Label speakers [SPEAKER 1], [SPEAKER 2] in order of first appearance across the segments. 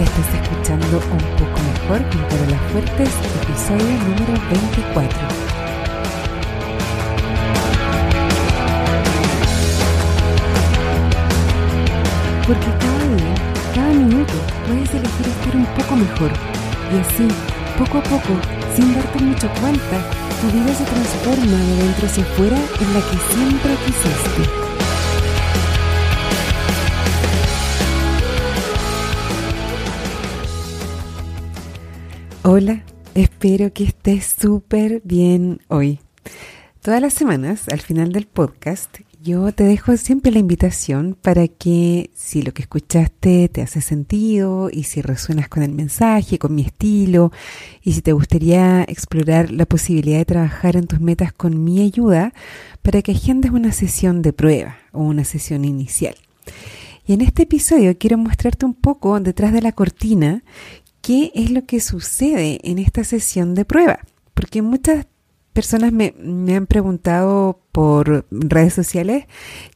[SPEAKER 1] Estás escuchando un poco mejor con Carola Fuertes, episodio número 24. Porque cada día, cada minuto, puedes elegir estar un poco mejor. Y así, poco a poco, sin darte mucho cuenta, tu vida se transforma de dentro hacia afuera en la que siempre quisiste. Hola, espero que estés súper bien hoy. Todas las semanas, al final del podcast, yo te dejo siempre la invitación para que si lo que escuchaste te hace sentido y si resuenas con el mensaje, con mi estilo y si te gustaría explorar la posibilidad de trabajar en tus metas con mi ayuda, para que agendes una sesión de prueba o una sesión inicial. Y en este episodio quiero mostrarte un poco detrás de la cortina qué es lo que sucede en esta sesión de prueba. Porque muchas personas me, han preguntado por redes sociales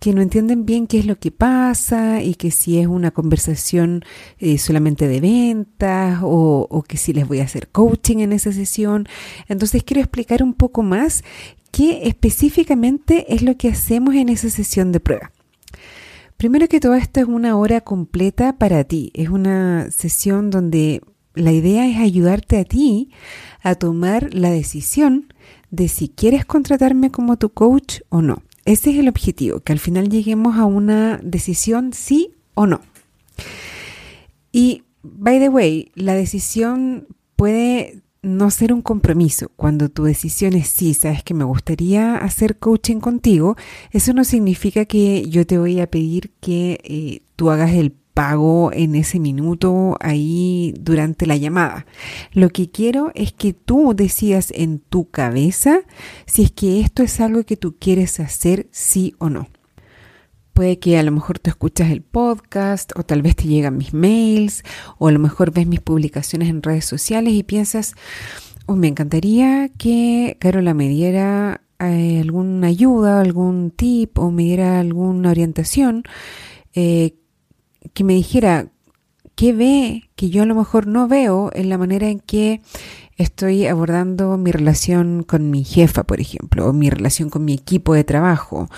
[SPEAKER 1] que no entienden bien qué es lo que pasa y que si es una conversación eh, solamente de ventas o que si les voy a hacer coaching en esa sesión. Entonces quiero explicar un poco más qué específicamente es lo que hacemos en esa sesión de prueba. Primero que todo, esto es una hora completa para ti. Es una sesión donde la idea es ayudarte a ti a tomar la decisión de si quieres contratarme como tu coach o no. Ese es el objetivo, que al final lleguemos a una decisión sí o no. Y, by the way, la decisión puede no ser un compromiso. Cuando tu decisión es sí, sabes que me gustaría hacer coaching contigo, eso no significa que yo te voy a pedir que eh, tú hagas el pago en ese minuto ahí durante la llamada. Lo que quiero es que tú decidas en tu cabeza si es que esto es algo que tú quieres hacer sí o no. Puede que a lo mejor tú escuchas el podcast o tal vez te llegan mis mails o a lo mejor ves mis publicaciones en redes sociales y piensas, oh, me encantaría que Carola me diera eh, alguna ayuda, algún tip o me diera alguna orientación eh, que me dijera qué ve que yo a lo mejor no veo en la manera en que estoy abordando mi relación con mi jefa, por ejemplo, o mi relación con mi equipo de trabajo,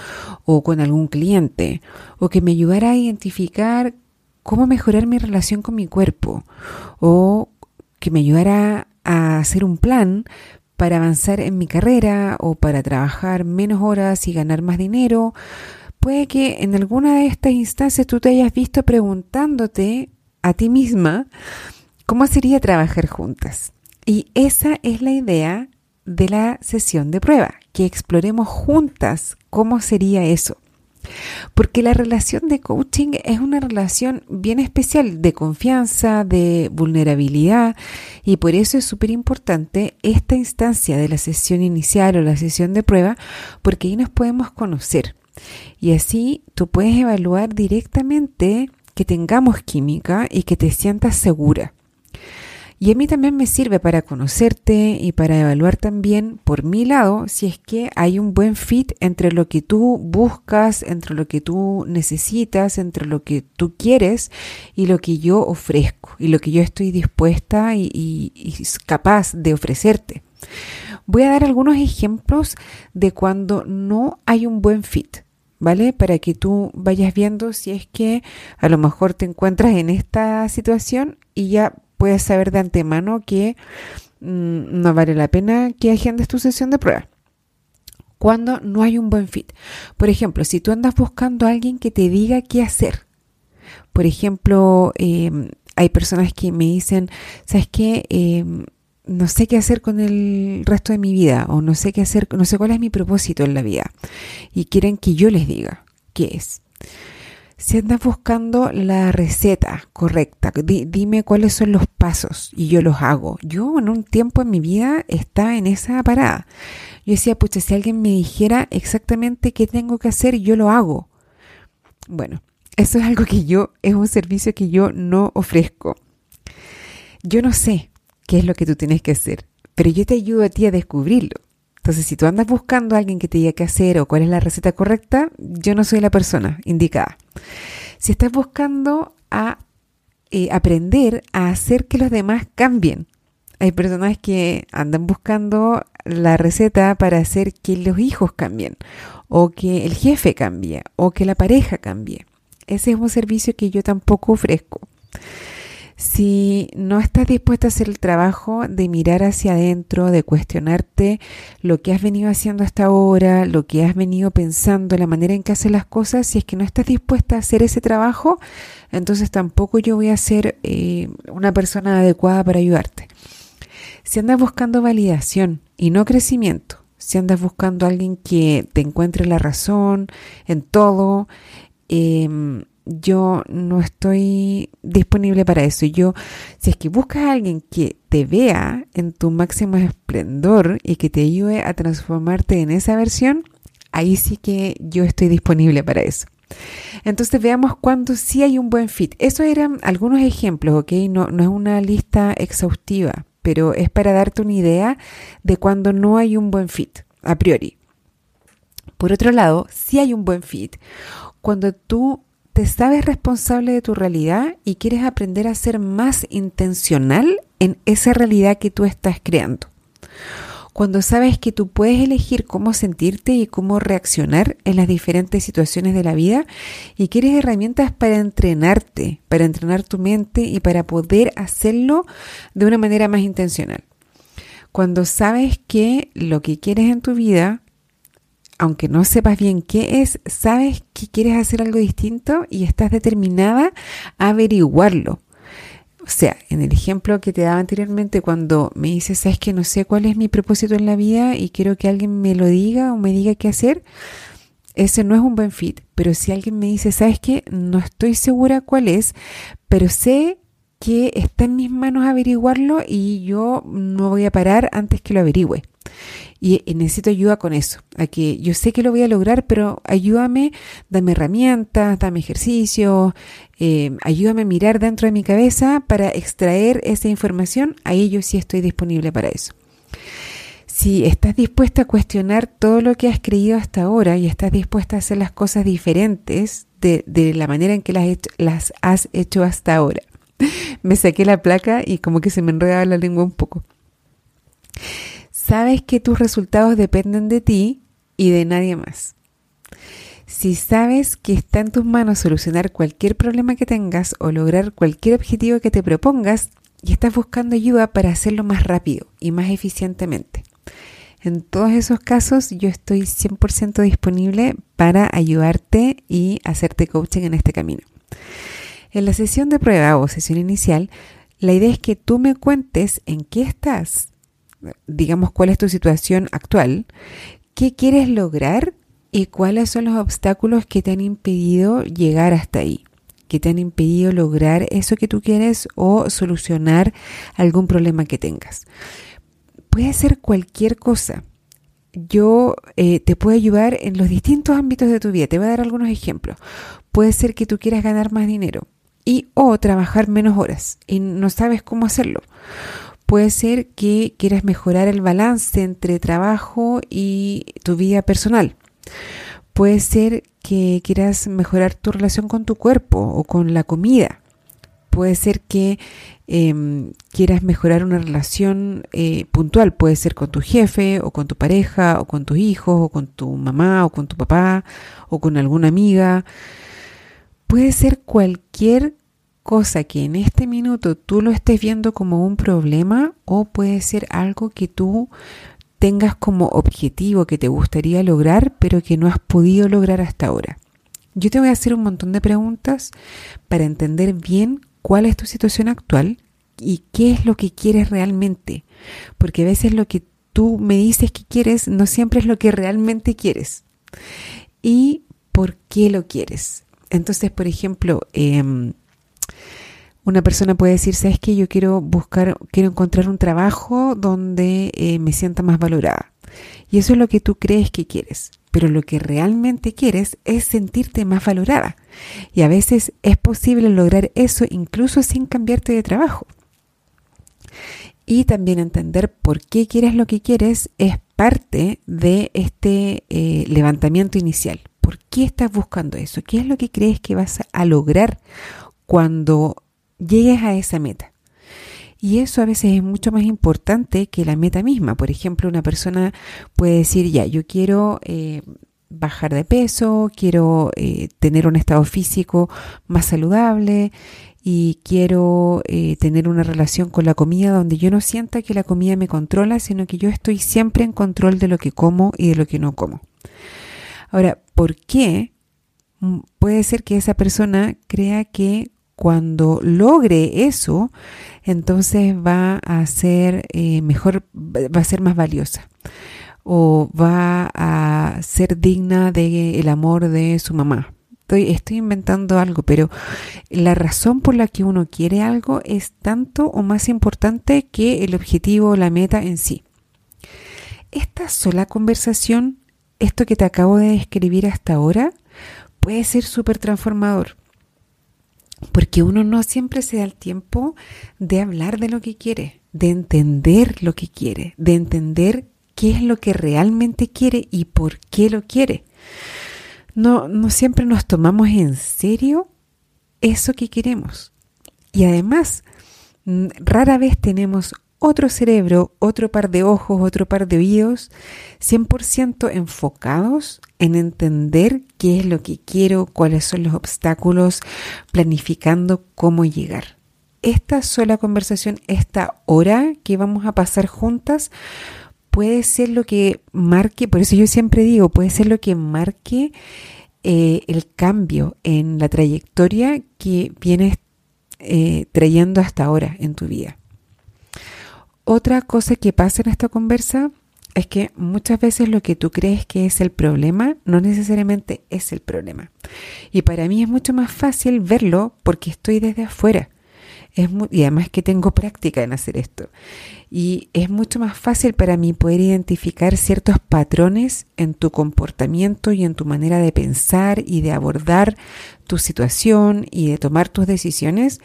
[SPEAKER 1] o con algún cliente, o que me ayudara a identificar cómo mejorar mi relación con mi cuerpo, o que me ayudara a hacer un plan para avanzar en mi carrera o para trabajar menos horas y ganar más dinero, puede que en alguna de estas instancias tú te hayas visto preguntándote a ti misma cómo sería trabajar juntas. Y esa es la idea de la sesión de prueba, que exploremos juntas cómo sería eso. Porque la relación de coaching es una relación bien especial de confianza, de vulnerabilidad y por eso es súper importante esta instancia de la sesión inicial o la sesión de prueba porque ahí nos podemos conocer. Y así tú puedes evaluar directamente que tengamos química y que te sientas segura. Y a mí también me sirve para conocerte y para evaluar también por mi lado si es que hay un buen fit entre lo que tú buscas, entre lo que tú necesitas, entre lo que tú quieres y lo que yo ofrezco y lo que yo estoy dispuesta y, capaz de ofrecerte. Voy a dar algunos ejemplos de cuando no hay un buen fit. ¿vale? Para que tú vayas viendo si es que a lo mejor te encuentras en esta situación y ya puedes saber de antemano que mm, no vale la pena que agendes tu sesión de prueba. Cuando no hay un buen fit. Por ejemplo, si tú andas buscando a alguien que te diga qué hacer. Por ejemplo, em, hay personas que me dicen, ¿sabes qué? Em, no sé qué hacer con el resto de mi vida o no sé qué hacer, no sé cuál es mi propósito en la vida y quieren que yo les diga qué es. Si andas buscando la receta correcta, dime cuáles son los pasos y yo los hago. Yo en un tiempo en mi vida estaba en esa parada. Yo decía, pucha, si alguien me dijera exactamente qué tengo que hacer, yo lo hago. Bueno, eso es algo que yo, es un servicio que yo no ofrezco. Yo no sé, qué es lo que tú tienes que hacer, pero yo te ayudo a ti a descubrirlo. Entonces, si tú andas buscando a alguien que te diga qué hacer o cuál es la receta correcta, yo no soy la persona indicada. Si estás buscando a eh, aprender a hacer que los demás cambien. Hay personas que andan buscando la receta para hacer que los hijos cambien, o que el jefe cambie, o que la pareja cambie. Ese es un servicio que yo tampoco ofrezco. Si no estás dispuesta a hacer el trabajo de mirar hacia adentro, de cuestionarte lo que has venido haciendo hasta ahora, lo que has venido pensando, la manera en que haces las cosas, si es que no estás dispuesta a hacer ese trabajo, entonces tampoco yo voy a ser eh, una persona adecuada para ayudarte. Si andas buscando validación y no crecimiento, si andas buscando a alguien que te encuentre la razón en todo, eh, yo no estoy disponible para eso. Yo, si es que buscas a alguien que te vea en tu máximo esplendor y que te ayude a transformarte en esa versión, ahí sí que yo estoy disponible para eso. Entonces veamos cuándo sí hay un buen fit. Esos eran algunos ejemplos, ¿ok? No, no es una lista exhaustiva, pero es para darte una idea de cuándo no hay un buen fit, a priori. Por otro lado, sí hay un buen fit cuando tú te sabes responsable de tu realidad y quieres aprender a ser más intencional en esa realidad que tú estás creando. Cuando sabes que tú puedes elegir cómo sentirte y cómo reaccionar en las diferentes situaciones de la vida y quieres herramientas para entrenarte, para entrenar tu mente y para poder hacerlo de una manera más intencional. Cuando sabes que lo que quieres en tu vida aunque no sepas bien qué es, sabes que quieres hacer algo distinto y estás determinada a averiguarlo. O sea, en el ejemplo que te daba anteriormente, cuando me dices, sabes que no sé cuál es mi propósito en la vida y quiero que alguien me lo diga o me diga qué hacer, ese no es un buen fit. Pero si alguien me dice, sabes que no estoy segura cuál es, pero sé que está en mis manos averiguarlo y yo no voy a parar antes que lo averigüe y, necesito ayuda con eso, a que yo sé que lo voy a lograr, pero ayúdame, dame herramientas, dame ejercicio, eh, ayúdame a mirar dentro de mi cabeza para extraer esa información, ahí yo sí estoy disponible para eso. Si estás dispuesta a cuestionar todo lo que has creído hasta ahora y estás dispuesta a hacer las cosas diferentes de, la manera en que las, las has hecho hasta ahora. Me saqué la placa y como que se me enredaba la lengua un poco sabes que tus resultados dependen de ti y de nadie más. Si sabes que está en tus manos solucionar cualquier problema que tengas o lograr cualquier objetivo que te propongas y estás buscando ayuda para hacerlo más rápido y más eficientemente. En todos esos casos yo estoy 100% disponible para ayudarte y hacerte coaching en este camino. En la sesión de prueba o sesión inicial, la idea es que tú me cuentes en qué estás digamos, cuál es tu situación actual, qué quieres lograr y cuáles son los obstáculos que te han impedido llegar hasta ahí, que te han impedido lograr eso que tú quieres o solucionar algún problema que tengas. Puede ser cualquier cosa. Yo eh, te puedo ayudar en los distintos ámbitos de tu vida. Te voy a dar algunos ejemplos. Puede ser que tú quieras ganar más dinero y o trabajar menos horas y no sabes cómo hacerlo Puede ser que quieras mejorar el balance entre trabajo y tu vida personal. Puede ser que quieras mejorar tu relación con tu cuerpo o con la comida. Puede ser que em, quieras mejorar una relación eh, puntual. Puede ser con tu jefe o con tu pareja o con tus hijos o con tu mamá o con tu papá o con alguna amiga. Puede ser cualquier cosa que en este minuto tú lo estés viendo como un problema o puede ser algo que tú tengas como objetivo que te gustaría lograr pero que no has podido lograr hasta ahora. Yo te voy a hacer un montón de preguntas para entender bien cuál es tu situación actual y qué es lo que quieres realmente, porque a veces lo que tú me dices que quieres no siempre es lo que realmente quieres. ¿Y por qué lo quieres? Entonces, por ejemplo, eh, una persona puede decir, sabes que yo quiero buscar, quiero encontrar un trabajo donde eh, me sienta más valorada. Y eso es lo que tú crees que quieres. Pero lo que realmente quieres es sentirte más valorada. Y a veces es posible lograr eso incluso sin cambiarte de trabajo. Y también entender por qué quieres lo que quieres es parte de este eh, levantamiento inicial. ¿Por qué estás buscando eso? ¿Qué es lo que crees que vas a lograr cuando llegues a esa meta. Y eso a veces es mucho más importante que la meta misma. Por ejemplo, una persona puede decir, ya, yo quiero eh, bajar de peso, quiero eh, tener un estado físico más saludable y quiero eh, tener una relación con la comida donde yo no sienta que la comida me controla, sino que yo estoy siempre en control de lo que como y de lo que no como. Ahora, ¿por qué? Mm, puede ser que esa persona crea que cuando logre eso, entonces va a ser eh, mejor, va a ser más valiosa o va a ser digna del el amor de su mamá. Estoy, estoy inventando algo, pero la razón por la que uno quiere algo es tanto o más importante que el objetivo o la meta en sí. Esta sola conversación, esto que te acabo de describir hasta ahora, puede ser súper transformador porque uno no siempre se da el tiempo de hablar de lo que quiere, de entender lo que quiere, de entender qué es lo que realmente quiere y por qué lo quiere. No, no siempre nos tomamos en serio eso que queremos. Y además, rara vez tenemos otro cerebro, otro par de ojos, otro par de oídos, 100% enfocados en entender qué es lo que quiero, cuáles son los obstáculos, planificando cómo llegar. Esta sola conversación, esta hora que vamos a pasar juntas, puede ser lo que marque, por eso yo siempre digo, puede ser lo que marque eh, el cambio en la trayectoria que vienes eh, trayendo hasta ahora en tu vida. Otra cosa que pasa en esta conversa es que muchas veces lo que tú crees que es el problema no necesariamente es el problema. Y para mí es mucho más fácil verlo porque estoy desde afuera y además que tengo práctica en hacer esto. Y es mucho más fácil para mí poder identificar ciertos patrones en tu comportamiento y en tu manera de pensar y de abordar tu situación y de tomar tus decisiones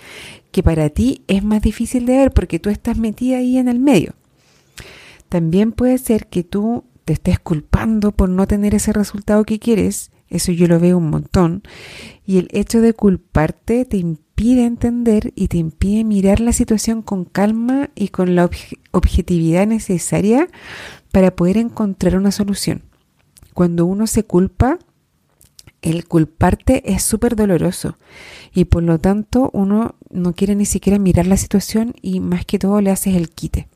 [SPEAKER 1] que para ti es más difícil de ver porque tú estás metida ahí en el medio. También puede ser que tú te estés culpando por no tener ese resultado que quieres, eso yo lo veo un montón, y el hecho de culparte te impide entender y te impide mirar la situación con calma y con la objetividad necesaria para poder encontrar una solución. Cuando uno se culpa, el culparte es súper doloroso y por lo tanto uno no quiere ni siquiera mirar la situación y más que todo le haces el quite.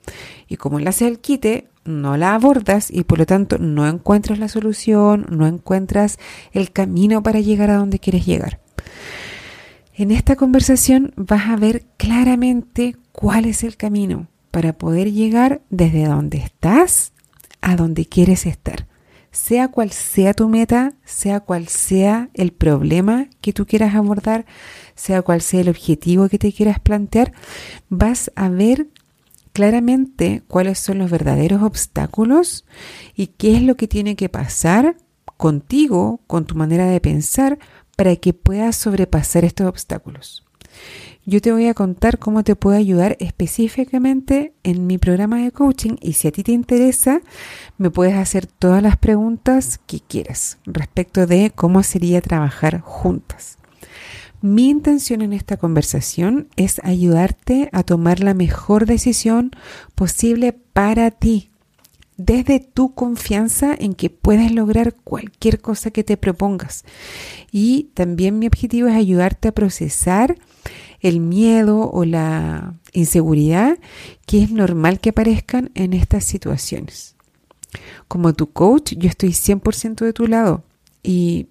[SPEAKER 1] Y como le haces el quite, no la abordas y por lo tanto no encuentras la solución, no encuentras el camino para llegar a donde quieres llegar. En esta conversación vas a ver claramente cuál es el camino para poder llegar desde donde estás a donde quieres estar. Sea cual sea tu meta, sea cual sea el problema que tú quieras abordar, sea cual sea el objetivo que te quieras plantear, vas a ver claramente cuáles son los verdaderos obstáculos y qué es lo que tiene que pasar contigo, con tu manera de pensar, para que puedas sobrepasar estos obstáculos. Yo te voy a contar cómo te puedo ayudar específicamente en mi programa de coaching y si a ti te interesa, me puedes hacer todas las preguntas que quieras respecto de cómo sería trabajar juntas. Mi intención en esta conversación es ayudarte a tomar la mejor decisión posible para ti, desde tu confianza en que puedes lograr cualquier cosa que te propongas. Y también mi objetivo es ayudarte a procesar el miedo o la inseguridad que es normal que aparezcan en estas situaciones. Como tu coach, yo estoy 100% de tu lado y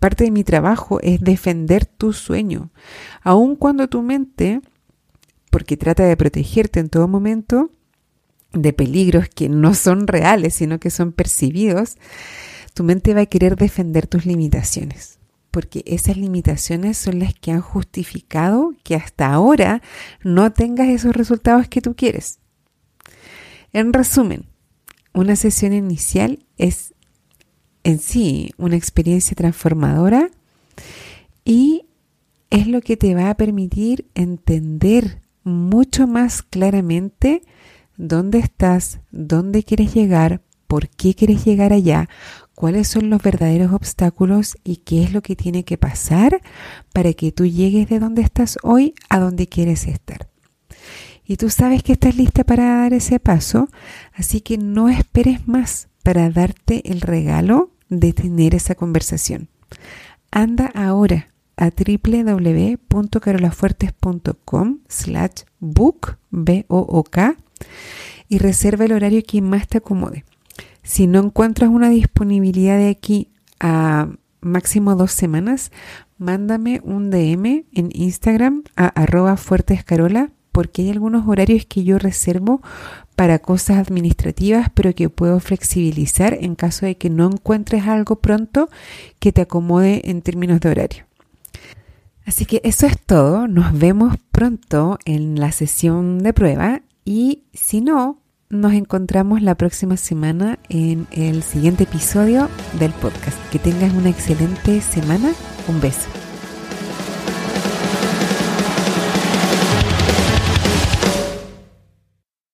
[SPEAKER 1] parte de mi trabajo es defender tu sueño, aun cuando tu mente, porque trata de protegerte en todo momento, de peligros que no son reales, sino que son percibidos, tu mente va a querer defender tus limitaciones, porque esas limitaciones son las que han justificado que hasta ahora no tengas esos resultados que tú quieres. En resumen, una sesión inicial es en sí una experiencia transformadora y es lo que te va a permitir entender mucho más claramente dónde estás, dónde quieres llegar, por qué quieres llegar allá, cuáles son los verdaderos obstáculos y qué es lo que tiene que pasar para que tú llegues de donde estás hoy a donde quieres estar. Y tú sabes que estás lista para dar ese paso, así que no esperes más para darte el regalo de tener esa conversación. Anda ahora a www.carolafuertes.com slash book, B-O-O-K, y reserva el horario que más te acomode. Si no encuentras una disponibilidad de aquí a máximo dos semanas, mándame un DM en Instagram a arroba fuertescarola porque hay algunos horarios que yo reservo para cosas administrativas, pero que puedo flexibilizar en caso de que no encuentres algo pronto que te acomode en términos de horario. Así que eso es todo. Nos vemos pronto en la sesión de prueba y si no, nos encontramos la próxima semana en el siguiente episodio del podcast. Que tengas una excelente semana. Un beso.